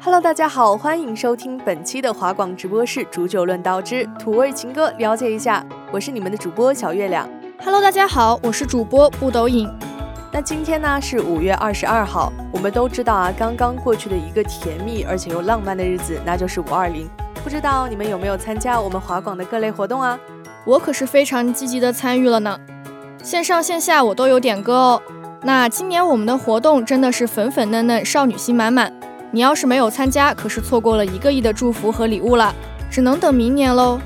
Hello，大家好，欢迎收听本期的华广直播室《煮酒论道之土味情歌》，了解一下，我是你们的主播小月亮。Hello，大家好，我是主播不抖影。那今天呢是五月二十二号，我们都知道啊，刚刚过去的一个甜蜜而且又浪漫的日子，那就是五二零。不知道你们有没有参加我们华广的各类活动啊？我可是非常积极的参与了呢，线上线下我都有点歌哦。那今年我们的活动真的是粉粉嫩嫩，少女心满满。你要是没有参加，可是错过了一个亿的祝福和礼物了，只能等明年喽。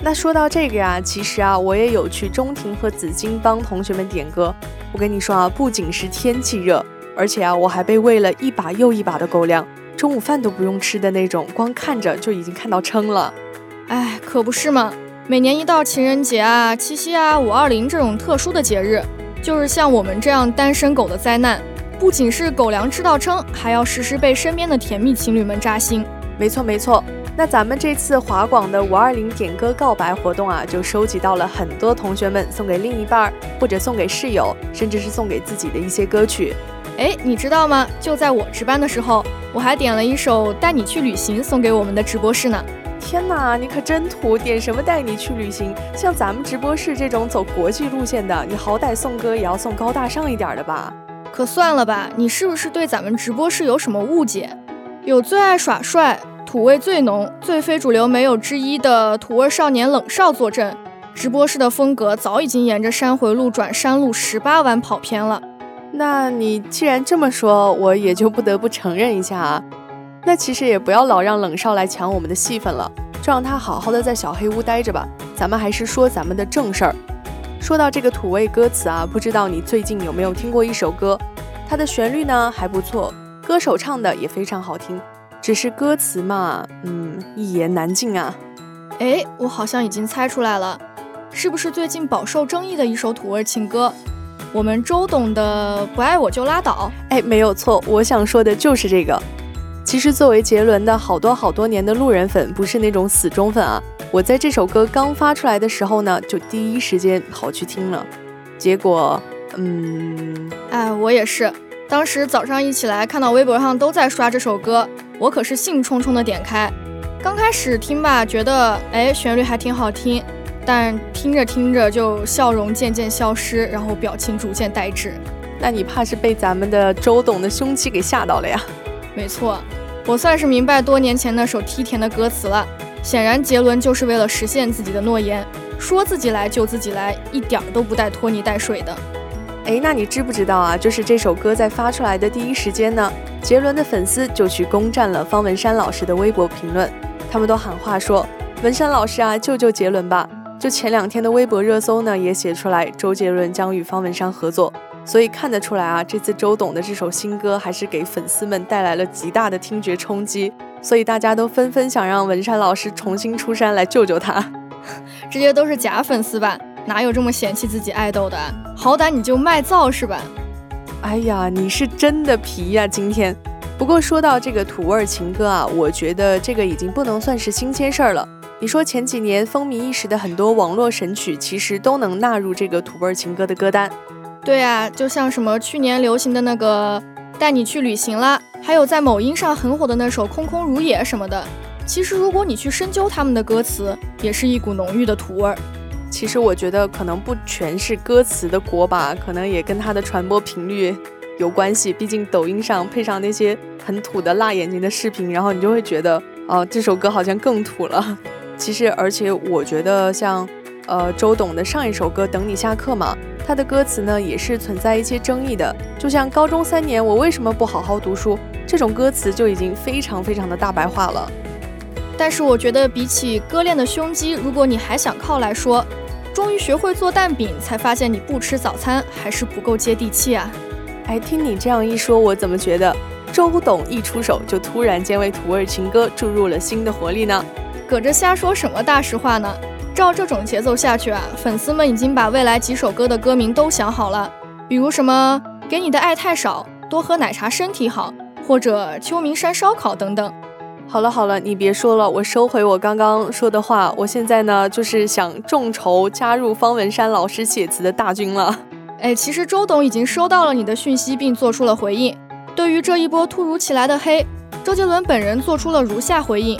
那说到这个呀，其实啊，我也有去中庭和紫金帮同学们点歌。我跟你说啊，不仅是天气热，而且啊，我还被喂了一把又一把的狗粮，中午饭都不用吃的那种，光看着就已经看到撑了。哎，可不是嘛，每年一到情人节啊、七夕啊、五二零这种特殊的节日，就是像我们这样单身狗的灾难。不仅是狗粮吃到撑，还要时时被身边的甜蜜情侣们扎心。没错没错，那咱们这次华广的五二零点歌告白活动啊，就收集到了很多同学们送给另一半，或者送给室友，甚至是送给自己的一些歌曲。哎，你知道吗？就在我值班的时候，我还点了一首《带你去旅行》送给我们的直播室呢。天哪，你可真土！点什么带你去旅行？像咱们直播室这种走国际路线的，你好歹送歌也要送高大上一点的吧？可算了吧，你是不是对咱们直播室有什么误解？有最爱耍帅、土味最浓、最非主流没有之一的土味少年冷少坐镇，直播室的风格早已经沿着山回路转山路十八弯跑偏了。那你既然这么说，我也就不得不承认一下啊。那其实也不要老让冷少来抢我们的戏份了，就让他好好的在小黑屋待着吧。咱们还是说咱们的正事儿。说到这个土味歌词啊，不知道你最近有没有听过一首歌？它的旋律呢还不错，歌手唱的也非常好听，只是歌词嘛，嗯，一言难尽啊。哎，我好像已经猜出来了，是不是最近饱受争议的一首土味情歌？我们周董的《不爱我就拉倒》？哎，没有错，我想说的就是这个。其实作为杰伦的好多好多年的路人粉，不是那种死忠粉啊。我在这首歌刚发出来的时候呢，就第一时间跑去听了，结果，嗯，哎，我也是，当时早上一起来看到微博上都在刷这首歌，我可是兴冲冲的点开，刚开始听吧，觉得哎旋律还挺好听，但听着听着就笑容渐渐消失，然后表情逐渐呆滞。那你怕是被咱们的周董的凶器给吓到了呀？没错，我算是明白多年前那首梯田的歌词了。显然，杰伦就是为了实现自己的诺言，说自己来就自己来，一点都不带拖泥带水的。哎，那你知不知道啊？就是这首歌在发出来的第一时间呢，杰伦的粉丝就去攻占了方文山老师的微博评论，他们都喊话说：“文山老师啊，救救杰伦吧！”就前两天的微博热搜呢，也写出来周杰伦将与方文山合作，所以看得出来啊，这次周董的这首新歌还是给粉丝们带来了极大的听觉冲击。所以大家都纷纷想让文山老师重新出山来救救他，这些都是假粉丝吧？哪有这么嫌弃自己爱豆的？好歹你就卖造是吧？哎呀，你是真的皮呀！今天，不过说到这个土味情歌啊，我觉得这个已经不能算是新鲜事儿了。你说前几年风靡一时的很多网络神曲，其实都能纳入这个土味情歌的歌单。对啊，就像什么去年流行的那个带你去旅行啦，还有在某音上很火的那首空空如也什么的。其实如果你去深究他们的歌词，也是一股浓郁的土味儿。其实我觉得可能不全是歌词的锅吧，可能也跟它的传播频率有关系。毕竟抖音上配上那些很土的辣眼睛的视频，然后你就会觉得，哦，这首歌好像更土了。其实，而且我觉得像，呃，周董的上一首歌《等你下课》嘛，他的歌词呢也是存在一些争议的。就像高中三年我为什么不好好读书这种歌词就已经非常非常的大白话了。但是我觉得比起割裂的胸肌，如果你还想靠来说，终于学会做蛋饼，才发现你不吃早餐还是不够接地气啊！哎，听你这样一说，我怎么觉得周董一出手就突然间为土味情歌注入了新的活力呢？搁这瞎说什么大实话呢？照这种节奏下去啊，粉丝们已经把未来几首歌的歌名都想好了，比如什么给你的爱太少，多喝奶茶身体好，或者秋名山烧烤等等。好了好了，你别说了，我收回我刚刚说的话。我现在呢，就是想众筹加入方文山老师写词的大军了。哎，其实周董已经收到了你的讯息，并做出了回应。对于这一波突如其来的黑，周杰伦本人做出了如下回应：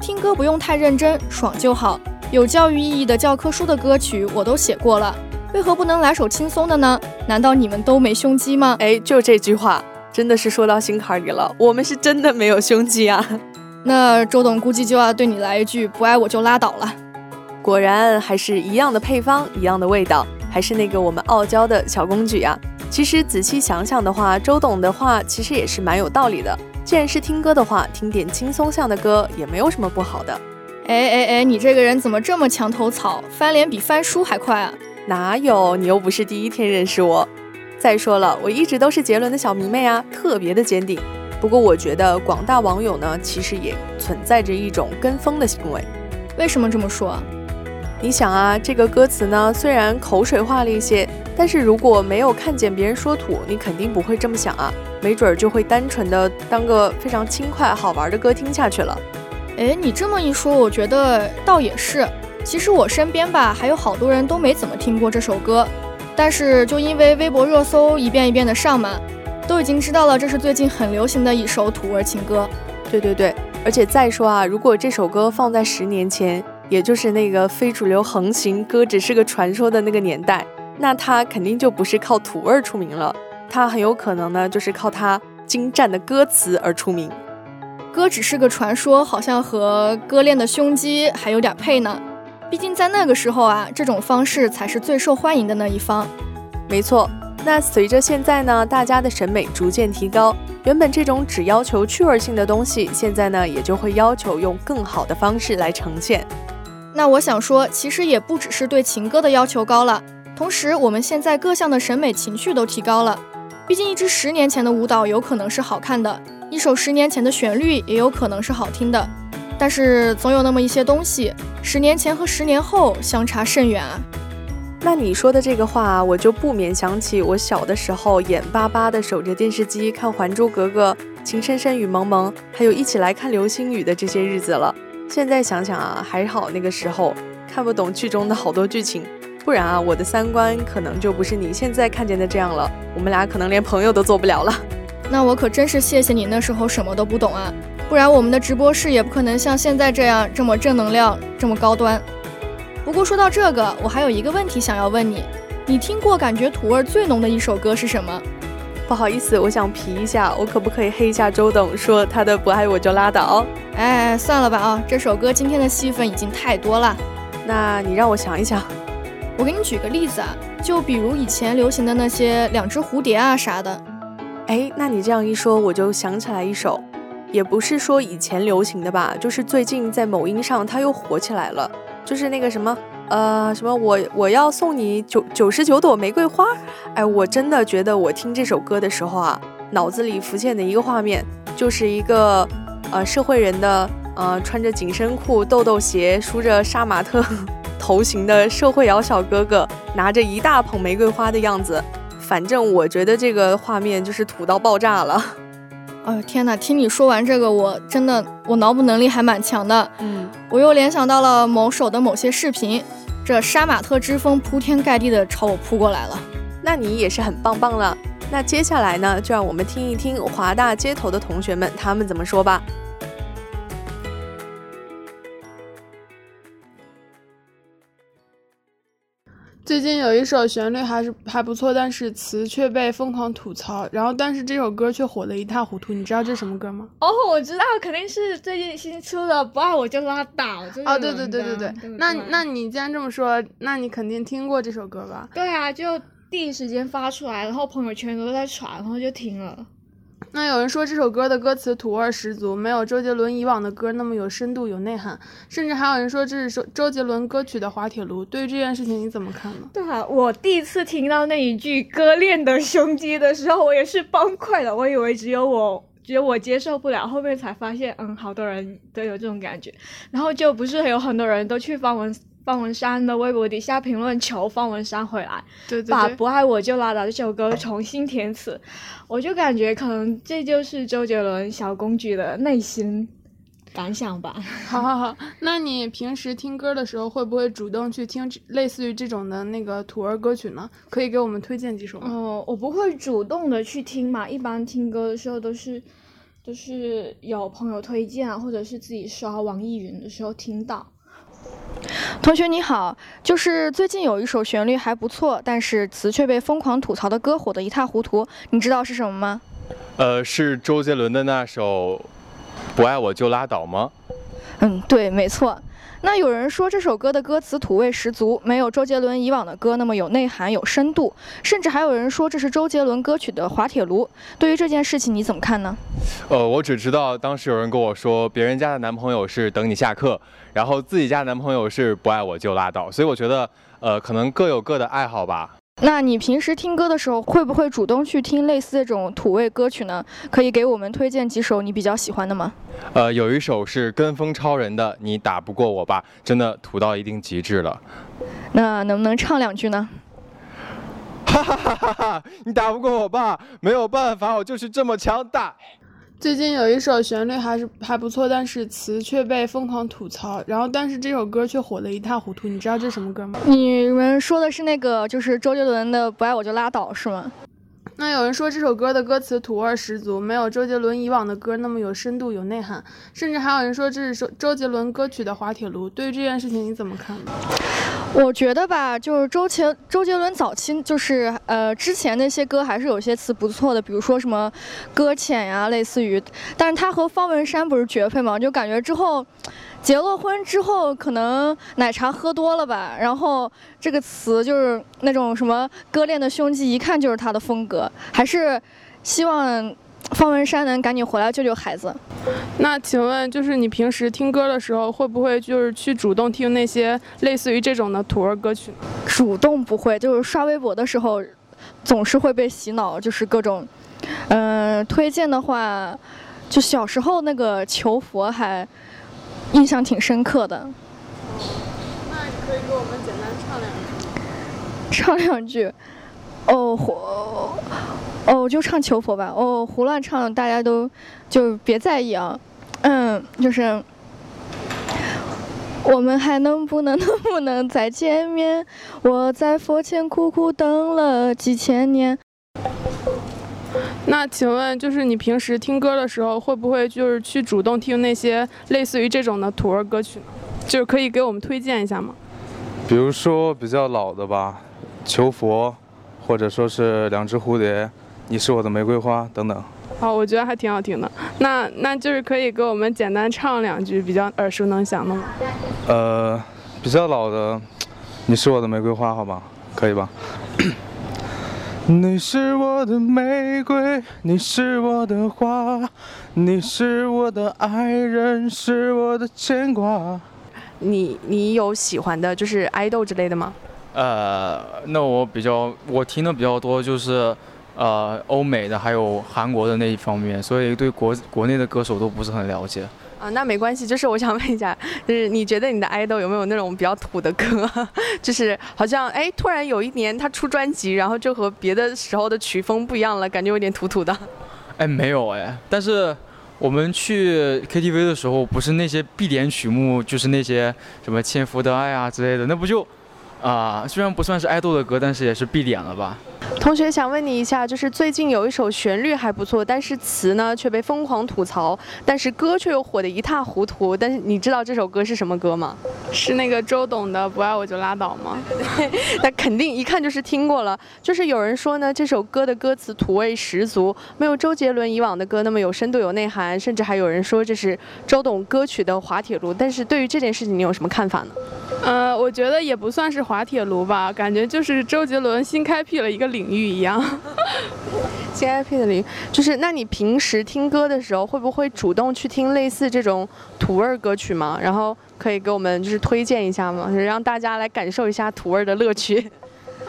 听歌不用太认真，爽就好。有教育意义的教科书的歌曲我都写过了，为何不能来首轻松的呢？难道你们都没胸肌吗？哎，就这句话，真的是说到心坎里了。我们是真的没有胸肌啊。那周董估计就要对你来一句“不爱我就拉倒”了。果然还是一样的配方，一样的味道，还是那个我们傲娇的小公举呀。其实仔细想想的话，周董的话其实也是蛮有道理的。既然是听歌的话，听点轻松向的歌也没有什么不好的。哎哎哎，你这个人怎么这么墙头草？翻脸比翻书还快啊？哪有？你又不是第一天认识我。再说了，我一直都是杰伦的小迷妹啊，特别的坚定。不过我觉得广大网友呢，其实也存在着一种跟风的行为。为什么这么说？你想啊，这个歌词呢，虽然口水化了一些，但是如果没有看见别人说土，你肯定不会这么想啊，没准儿就会单纯的当个非常轻快好玩的歌听下去了。哎，你这么一说，我觉得倒也是。其实我身边吧，还有好多人都没怎么听过这首歌，但是就因为微博热搜一遍一遍的上嘛。都已经知道了，这是最近很流行的一首土味情歌。对对对，而且再说啊，如果这首歌放在十年前，也就是那个非主流横行、歌只是个传说的那个年代，那它肯定就不是靠土味出名了，它很有可能呢，就是靠它精湛的歌词而出名。歌只是个传说，好像和割裂的胸肌还有点配呢。毕竟在那个时候啊，这种方式才是最受欢迎的那一方。没错。那随着现在呢，大家的审美逐渐提高，原本这种只要求趣味性的东西，现在呢也就会要求用更好的方式来呈现。那我想说，其实也不只是对情歌的要求高了，同时我们现在各项的审美情趣都提高了。毕竟一支十年前的舞蹈有可能是好看的，一首十年前的旋律也有可能是好听的，但是总有那么一些东西，十年前和十年后相差甚远啊。那你说的这个话，我就不免想起我小的时候眼巴巴的守着电视机看《还珠格格》《情深深雨蒙蒙》，还有一起来看流星雨的这些日子了。现在想想啊，还好那个时候看不懂剧中的好多剧情，不然啊，我的三观可能就不是你现在看见的这样了。我们俩可能连朋友都做不了了。那我可真是谢谢你那时候什么都不懂啊，不然我们的直播室也不可能像现在这样这么正能量，这么高端。不过说到这个，我还有一个问题想要问你：你听过感觉土味最浓的一首歌是什么？不好意思，我想皮一下，我可不可以黑一下周董，说他的不爱我就拉倒？哎，算了吧啊，这首歌今天的戏份已经太多了。那你让我想一想，我给你举个例子啊，就比如以前流行的那些两只蝴蝶啊啥的。哎，那你这样一说，我就想起来一首，也不是说以前流行的吧，就是最近在某音上它又火起来了。就是那个什么，呃，什么我我要送你九九十九朵玫瑰花，哎，我真的觉得我听这首歌的时候啊，脑子里浮现的一个画面，就是一个呃社会人的呃穿着紧身裤、豆豆鞋、梳着杀马特 头型的社会摇小哥哥，拿着一大捧玫瑰花的样子，反正我觉得这个画面就是土到爆炸了。哎呦天哪！听你说完这个，我真的我脑补能力还蛮强的。嗯，我又联想到了某手的某些视频，这杀马特之风铺天盖地的朝我扑过来了。那你也是很棒棒了。那接下来呢，就让我们听一听华大街头的同学们他们怎么说吧。最近有一首旋律还是还不错，但是词却被疯狂吐槽，然后但是这首歌却火得一塌糊涂。你知道这是什么歌吗？哦，我知道，肯定是最近新出的《不爱我就拉倒》。哦，对对对对对。那那你既然这么说，那你肯定听过这首歌吧？对啊，就第一时间发出来，然后朋友圈都在传，然后就听了。那有人说这首歌的歌词土味十足，没有周杰伦以往的歌那么有深度、有内涵，甚至还有人说这是周周杰伦歌曲的滑铁卢。对于这件事情，你怎么看呢？对啊，我第一次听到那一句“割裂的胸肌”的时候，我也是崩溃了。我以为只有我，只有我接受不了，后面才发现，嗯，好多人都有这种感觉。然后就不是有很多人都去方文。方文山的微博底下评论求方文山回来，对对把不爱我就拉倒这首歌重新填词，我就感觉可能这就是周杰伦小公举的内心感想吧。好好好，那你平时听歌的时候会不会主动去听类似于这种的那个土儿歌曲呢？可以给我们推荐几首吗？哦，我不会主动的去听嘛，一般听歌的时候都是都是有朋友推荐啊，或者是自己刷网易云的时候听到。同学你好，就是最近有一首旋律还不错，但是词却被疯狂吐槽的歌火得一塌糊涂，你知道是什么吗？呃，是周杰伦的那首《不爱我就拉倒》吗？嗯，对，没错。那有人说这首歌的歌词土味十足，没有周杰伦以往的歌那么有内涵、有深度，甚至还有人说这是周杰伦歌曲的滑铁卢。对于这件事情你怎么看呢？呃，我只知道当时有人跟我说，别人家的男朋友是等你下课，然后自己家男朋友是不爱我就拉倒，所以我觉得，呃，可能各有各的爱好吧。那你平时听歌的时候，会不会主动去听类似这种土味歌曲呢？可以给我们推荐几首你比较喜欢的吗？呃，有一首是跟风超人的《你打不过我吧》，真的土到一定极致了。那能不能唱两句呢？哈哈哈哈哈！你打不过我吧？没有办法，我就是这么强大。最近有一首旋律还是还不错，但是词却被疯狂吐槽，然后但是这首歌却火得一塌糊涂。你知道这是什么歌吗？你们说的是那个就是周杰伦的《不爱我就拉倒》是吗？那有人说这首歌的歌词土味十足，没有周杰伦以往的歌那么有深度、有内涵，甚至还有人说这是周周杰伦歌曲的滑铁卢。对于这件事情你怎么看呢？我觉得吧，就是周杰周杰伦早期就是呃之前那些歌还是有些词不错的，比如说什么搁浅呀，类似于，但是他和方文山不是绝配嘛？就感觉之后。结了婚之后，可能奶茶喝多了吧，然后这个词就是那种什么割裂的胸肌，一看就是他的风格。还是希望方文山能赶紧回来救救孩子。那请问，就是你平时听歌的时候，会不会就是去主动听那些类似于这种的土味歌曲？主动不会，就是刷微博的时候，总是会被洗脑，就是各种，嗯，推荐的话，就小时候那个求佛还。印象挺深刻的。那你可以给我们简单唱两句。唱两句，哦胡，哦就唱求佛吧。哦胡乱唱，大家都就别在意啊。嗯，就是我们还能不能 能不能再见面？我在佛前苦苦等了几千年。那请问，就是你平时听歌的时候，会不会就是去主动听那些类似于这种的土味歌曲呢？就是可以给我们推荐一下吗？比如说比较老的吧，《求佛》，或者说是《两只蝴蝶》，《你是我的玫瑰花》等等。好，我觉得还挺好听的。那那就是可以给我们简单唱两句比较耳熟能详的吗？呃，比较老的，《你是我的玫瑰花》，好吧？可以吧？你是我的玫瑰，你是我的花，你是我的爱人，是我的牵挂。你你有喜欢的，就是爱豆之类的吗？呃，那我比较我听的比较多，就是呃欧美的，还有韩国的那一方面，所以对国国内的歌手都不是很了解。啊，那没关系，就是我想问一下，就是你觉得你的爱豆有没有那种比较土的歌？就是好像哎，突然有一年他出专辑，然后就和别的时候的曲风不一样了，感觉有点土土的。哎，没有哎，但是我们去 KTV 的时候，不是那些必点曲目，就是那些什么《纤夫的爱》啊之类的，那不就啊，虽然不算是爱豆的歌，但是也是必点了吧？同学想问你一下，就是最近有一首旋律还不错，但是词呢却被疯狂吐槽，但是歌却又火得一塌糊涂。但是你知道这首歌是什么歌吗？是那个周董的《不爱我就拉倒》吗？那肯定一看就是听过了。就是有人说呢，这首歌的歌词土味十足，没有周杰伦以往的歌那么有深度有内涵，甚至还有人说这是周董歌曲的滑铁卢。但是对于这件事情，你有什么看法呢？呃，我觉得也不算是滑铁卢吧，感觉就是周杰伦新开辟了一个领域一样。新 IP 的领域，就是那你平时听歌的时候，会不会主动去听类似这种土味歌曲吗？然后可以给我们就是推荐一下吗？让大家来感受一下土味的乐趣。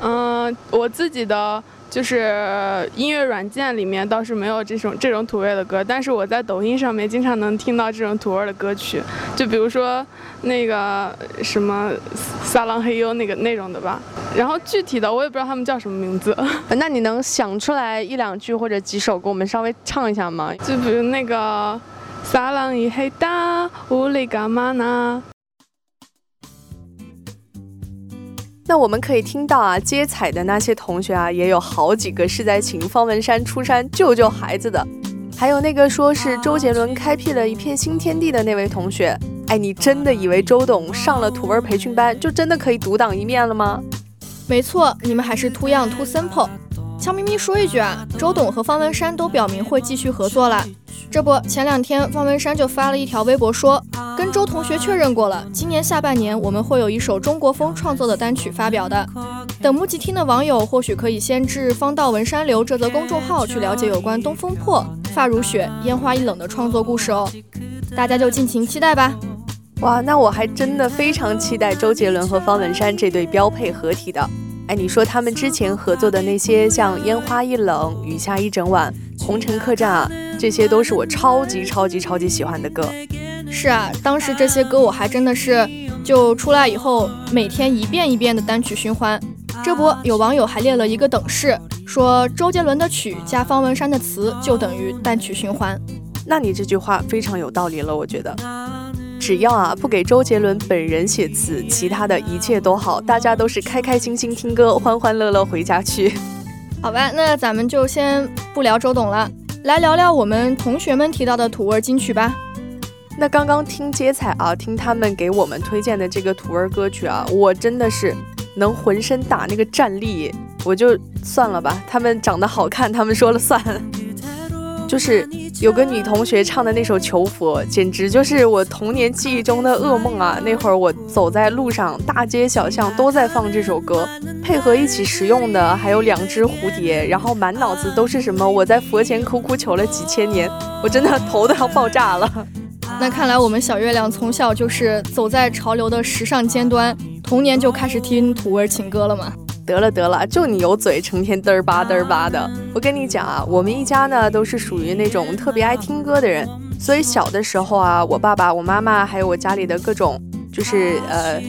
嗯，我自己的。就是音乐软件里面倒是没有这种这种土味的歌，但是我在抖音上面经常能听到这种土味的歌曲，就比如说那个什么撒浪嘿呦那个那种的吧。然后具体的我也不知道他们叫什么名字。那你能想出来一两句或者几首，给我们稍微唱一下吗？就比如那个撒浪一嘿哒，屋里干嘛呢？那我们可以听到啊，接彩的那些同学啊，也有好几个是在请方文山出山救救孩子的，还有那个说是周杰伦开辟了一片新天地的那位同学，哎，你真的以为周董上了土味培训班就真的可以独当一面了吗？没错，你们还是 too young too simple。悄咪咪说一句啊，周董和方文山都表明会继续合作了。这不，前两天方文山就发了一条微博说，跟周同学确认过了，今年下半年我们会有一首中国风创作的单曲发表的。等不及听的网友，或许可以先至方道文山流这则公众号去了解有关东风破、发如雪、烟花易冷的创作故事哦。大家就尽情期待吧。哇，那我还真的非常期待周杰伦和方文山这对标配合体的。哎，你说他们之前合作的那些，像烟花易冷、雨下一整晚、红尘客栈啊。这些都是我超级超级超级喜欢的歌。是啊，当时这些歌我还真的是就出来以后每天一遍一遍的单曲循环。这不，有网友还列了一个等式，说周杰伦的曲加方文山的词就等于单曲循环。那你这句话非常有道理了，我觉得，只要啊不给周杰伦本人写词，其他的一切都好，大家都是开开心心听歌，欢欢乐乐回家去。好吧，那咱们就先不聊周董了。来聊聊我们同学们提到的土味金曲吧。那刚刚听街采啊，听他们给我们推荐的这个土味歌曲啊，我真的是能浑身打那个战栗，我就算了吧。他们长得好看，他们说了算。就是有个女同学唱的那首《求佛》，简直就是我童年记忆中的噩梦啊！那会儿我走在路上，大街小巷都在放这首歌，配合一起食用的还有两只蝴蝶，然后满脑子都是什么我在佛前苦苦求了几千年，我真的头都要爆炸了。那看来我们小月亮从小就是走在潮流的时尚尖端，童年就开始听土味情歌了吗？得了得了，就你有嘴，成天嘚儿吧嘚儿吧的。我跟你讲啊，我们一家呢都是属于那种特别爱听歌的人，所以小的时候啊，我爸爸、我妈妈还有我家里的各种，就是呃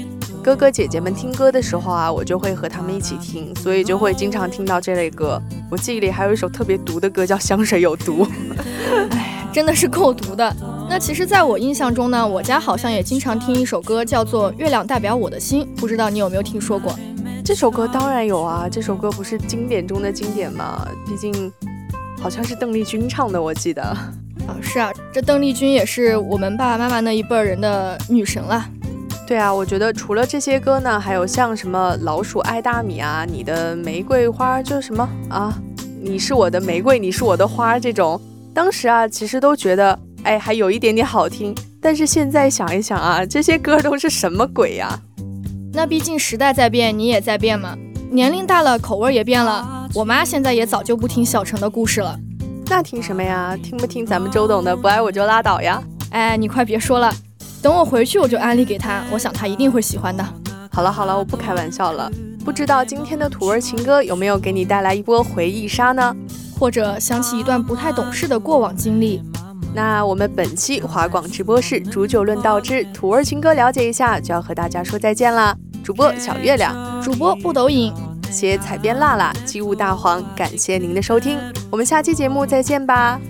哥哥姐姐们听歌的时候啊，我就会和他们一起听，所以就会经常听到这类歌。我记忆里还有一首特别毒的歌，叫《香水有毒》，哎，真的是够毒的。那其实，在我印象中呢，我家好像也经常听一首歌，叫做《月亮代表我的心》，不知道你有没有听说过？这首歌当然有啊，这首歌不是经典中的经典吗？毕竟好像是邓丽君唱的，我记得。啊，是啊，这邓丽君也是我们爸爸妈妈那一辈人的女神了。对啊，我觉得除了这些歌呢，还有像什么《老鼠爱大米》啊，《你的玫瑰花》就是什么啊，你是我的玫瑰，你是我的花这种，当时啊，其实都觉得哎，还有一点点好听。但是现在想一想啊，这些歌都是什么鬼呀？那毕竟时代在变，你也在变嘛。年龄大了，口味也变了。我妈现在也早就不听小城的故事了。那听什么呀？听不听咱们周董的《不爱我就拉倒》呀？哎，你快别说了，等我回去我就安利给他，我想他一定会喜欢的。好了好了，我不开玩笑了。不知道今天的土味情歌有没有给你带来一波回忆杀呢？或者想起一段不太懂事的过往经历？那我们本期华广直播室煮酒论道之土味情歌了解一下，就要和大家说再见了。主播小月亮，主播不抖音，写采编辣辣，机务大黄，感谢您的收听，我们下期节目再见吧。